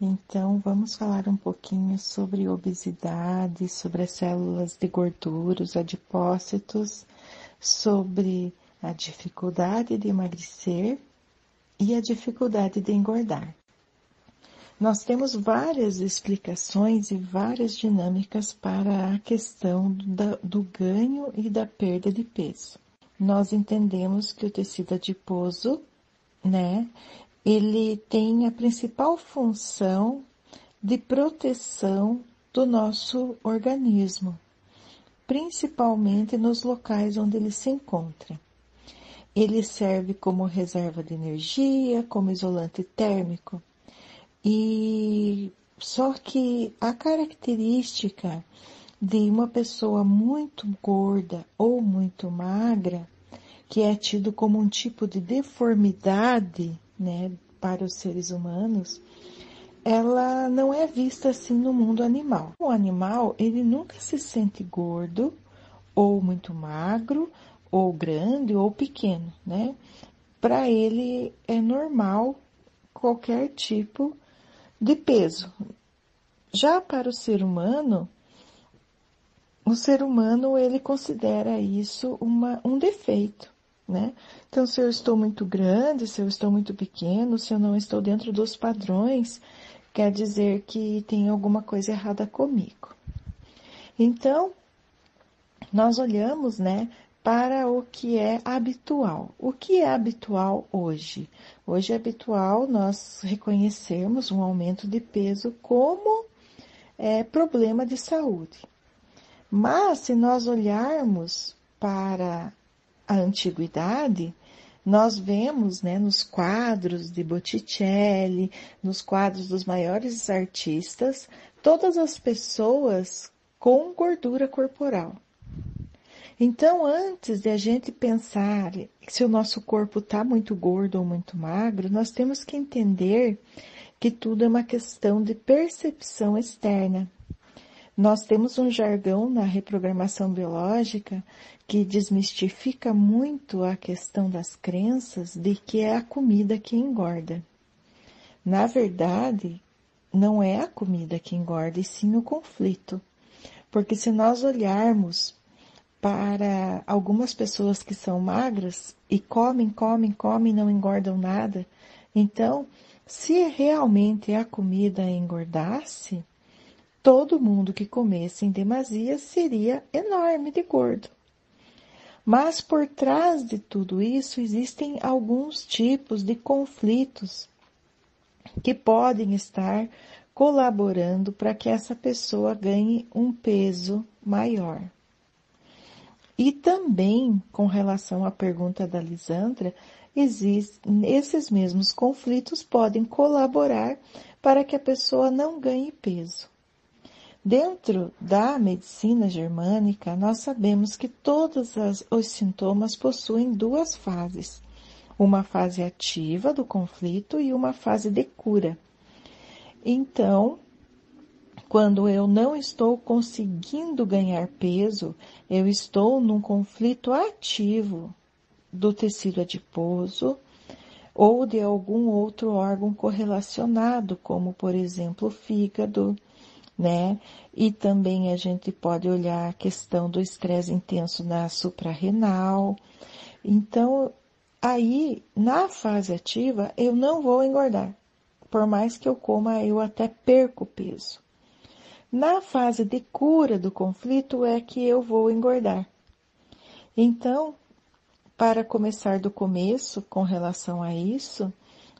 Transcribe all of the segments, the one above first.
Então, vamos falar um pouquinho sobre obesidade, sobre as células de gordura, os adipócitos, sobre a dificuldade de emagrecer e a dificuldade de engordar. Nós temos várias explicações e várias dinâmicas para a questão do, do ganho e da perda de peso. Nós entendemos que o tecido adiposo, né, ele tem a principal função de proteção do nosso organismo, principalmente nos locais onde ele se encontra. Ele serve como reserva de energia, como isolante térmico. E só que a característica de uma pessoa muito gorda ou muito magra, que é tido como um tipo de deformidade, né, para os seres humanos, ela não é vista assim no mundo animal. O animal, ele nunca se sente gordo ou muito magro ou grande ou pequeno, né? Para ele é normal qualquer tipo de peso. Já para o ser humano, o ser humano ele considera isso uma, um defeito, né? Então, se eu estou muito grande, se eu estou muito pequeno, se eu não estou dentro dos padrões, quer dizer que tem alguma coisa errada comigo. Então, nós olhamos, né, para o que é habitual. O que é habitual hoje? Hoje é habitual nós reconhecermos um aumento de peso como é, problema de saúde. Mas se nós olharmos para a antiguidade, nós vemos né, nos quadros de Botticelli, nos quadros dos maiores artistas, todas as pessoas com gordura corporal. Então, antes de a gente pensar se o nosso corpo está muito gordo ou muito magro, nós temos que entender que tudo é uma questão de percepção externa. Nós temos um jargão na reprogramação biológica que desmistifica muito a questão das crenças de que é a comida que engorda. Na verdade, não é a comida que engorda, e sim o conflito. Porque se nós olharmos para algumas pessoas que são magras e comem, comem, comem, não engordam nada. Então, se realmente a comida engordasse, todo mundo que comesse em demasia seria enorme de gordo. Mas por trás de tudo isso existem alguns tipos de conflitos que podem estar colaborando para que essa pessoa ganhe um peso maior. E também, com relação à pergunta da Lisandra, existem, esses mesmos conflitos podem colaborar para que a pessoa não ganhe peso. Dentro da medicina germânica, nós sabemos que todos os sintomas possuem duas fases. Uma fase ativa do conflito e uma fase de cura. Então, quando eu não estou conseguindo ganhar peso, eu estou num conflito ativo do tecido adiposo ou de algum outro órgão correlacionado, como por exemplo o fígado, né? E também a gente pode olhar a questão do estresse intenso na suprarrenal. Então, aí, na fase ativa, eu não vou engordar. Por mais que eu coma, eu até perco peso. Na fase de cura do conflito é que eu vou engordar. Então, para começar do começo com relação a isso,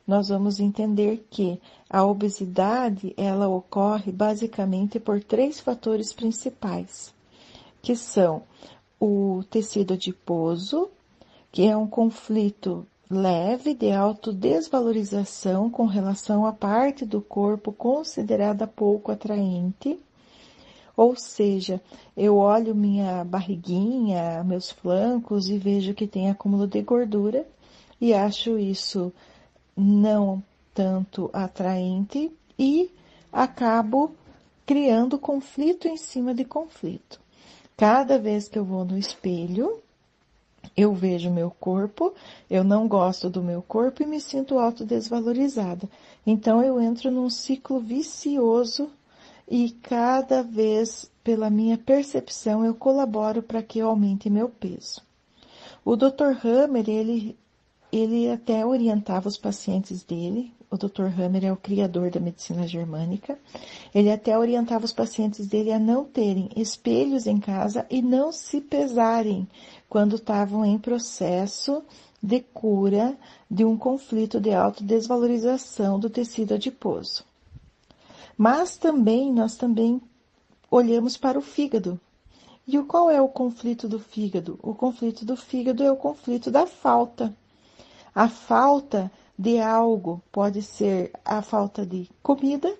nós vamos entender que a obesidade ela ocorre basicamente por três fatores principais, que são o tecido adiposo, que é um conflito leve de autodesvalorização com relação à parte do corpo considerada pouco atraente. Ou seja, eu olho minha barriguinha, meus flancos e vejo que tem acúmulo de gordura e acho isso não tanto atraente e acabo criando conflito em cima de conflito. Cada vez que eu vou no espelho, Eu vejo meu corpo, eu não gosto do meu corpo e me sinto autodesvalorizada. Então eu entro num ciclo vicioso e cada vez, pela minha percepção, eu colaboro para que aumente meu peso. O Dr. Hammer, ele, ele até orientava os pacientes dele, o Dr. Hammer é o criador da medicina germânica, ele até orientava os pacientes dele a não terem espelhos em casa e não se pesarem quando estavam em processo de cura de um conflito de autodesvalorização do tecido adiposo. Mas também, nós também olhamos para o fígado. E qual é o conflito do fígado? O conflito do fígado é o conflito da falta. A falta de algo pode ser a falta de comida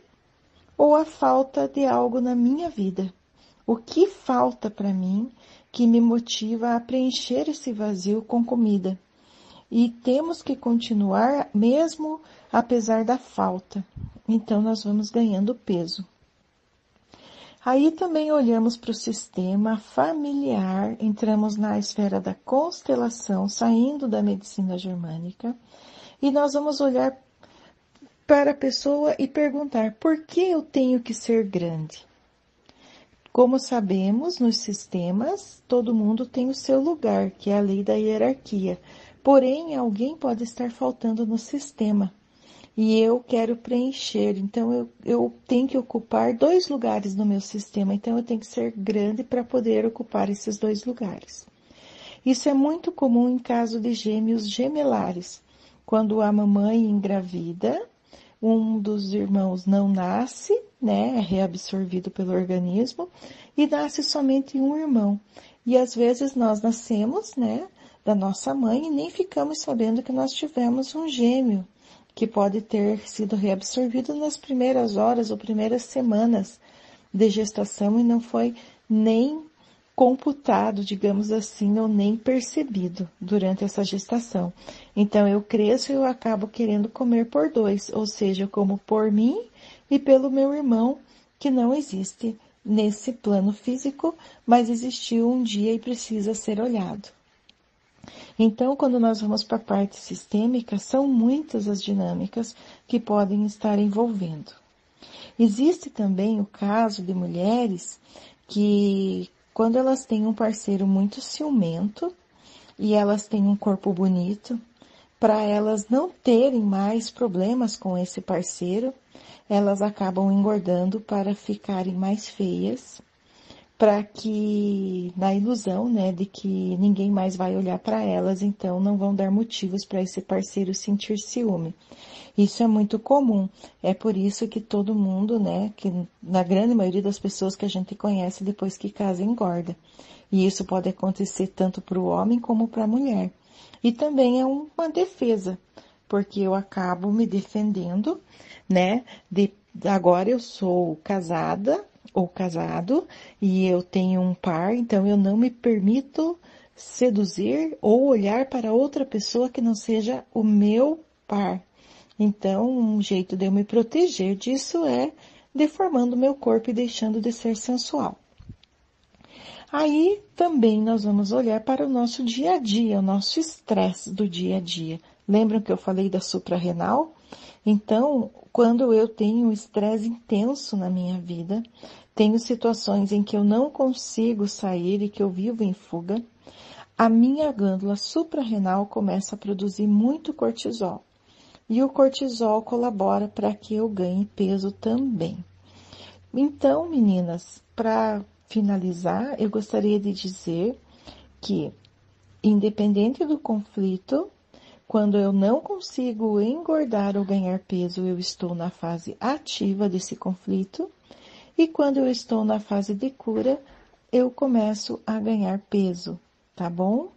ou a falta de algo na minha vida. O que falta para mim que me motiva a preencher esse vazio com comida. E temos que continuar mesmo apesar da falta. Então nós vamos ganhando peso. Aí também olhamos para o sistema familiar, entramos na esfera da constelação, saindo da medicina germânica, e nós vamos olhar para a pessoa e perguntar por que eu tenho que ser grande? Como sabemos, nos sistemas, todo mundo tem o seu lugar, que é a lei da hierarquia. Porém, alguém pode estar faltando no sistema. E eu quero preencher, então eu, eu tenho que ocupar dois lugares no meu sistema, então eu tenho que ser grande para poder ocupar esses dois lugares. Isso é muito comum em caso de gêmeos gemelares. Quando a mamãe engravida, um dos irmãos não nasce, né, é reabsorvido pelo organismo, e nasce somente um irmão. E às vezes nós nascemos, né, da nossa mãe e nem ficamos sabendo que nós tivemos um gêmeo, que pode ter sido reabsorvido nas primeiras horas ou primeiras semanas de gestação e não foi nem computado, digamos assim, ou nem percebido durante essa gestação. Então eu cresço e eu acabo querendo comer por dois, ou seja, como por mim e pelo meu irmão, que não existe nesse plano físico, mas existiu um dia e precisa ser olhado. Então, quando nós vamos para a parte sistêmica, são muitas as dinâmicas que podem estar envolvendo. Existe também o caso de mulheres que quando elas têm um parceiro muito ciumento e elas têm um corpo bonito, para elas não terem mais problemas com esse parceiro, elas acabam engordando para ficarem mais feias, para que na ilusão, né, de que ninguém mais vai olhar para elas, então não vão dar motivos para esse parceiro sentir ciúme. Isso é muito comum. É por isso que todo mundo, né, que na grande maioria das pessoas que a gente conhece depois que casa engorda. E isso pode acontecer tanto para o homem como para a mulher. E também é uma defesa, porque eu acabo me defendendo, né, de agora eu sou casada ou casado e eu tenho um par, então eu não me permito seduzir ou olhar para outra pessoa que não seja o meu par. Então, um jeito de eu me proteger disso é deformando meu corpo e deixando de ser sensual. Aí também nós vamos olhar para o nosso dia a dia, o nosso estresse do dia a dia. Lembram que eu falei da suprarrenal? Então, quando eu tenho estresse intenso na minha vida, tenho situações em que eu não consigo sair e que eu vivo em fuga, a minha glândula suprarrenal começa a produzir muito cortisol. E o cortisol colabora para que eu ganhe peso também. Então, meninas, para finalizar, eu gostaria de dizer que, independente do conflito, quando eu não consigo engordar ou ganhar peso, eu estou na fase ativa desse conflito. E quando eu estou na fase de cura, eu começo a ganhar peso, tá bom?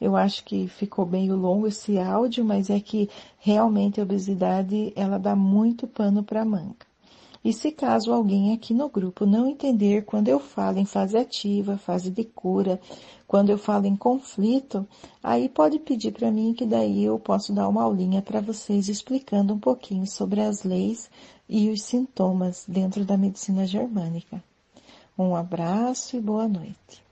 Eu acho que ficou meio longo esse áudio, mas é que realmente a obesidade ela dá muito pano para manga. E se caso alguém aqui no grupo não entender quando eu falo em fase ativa, fase de cura, quando eu falo em conflito, aí pode pedir para mim que daí eu posso dar uma aulinha para vocês explicando um pouquinho sobre as leis e os sintomas dentro da medicina germânica. Um abraço e boa noite.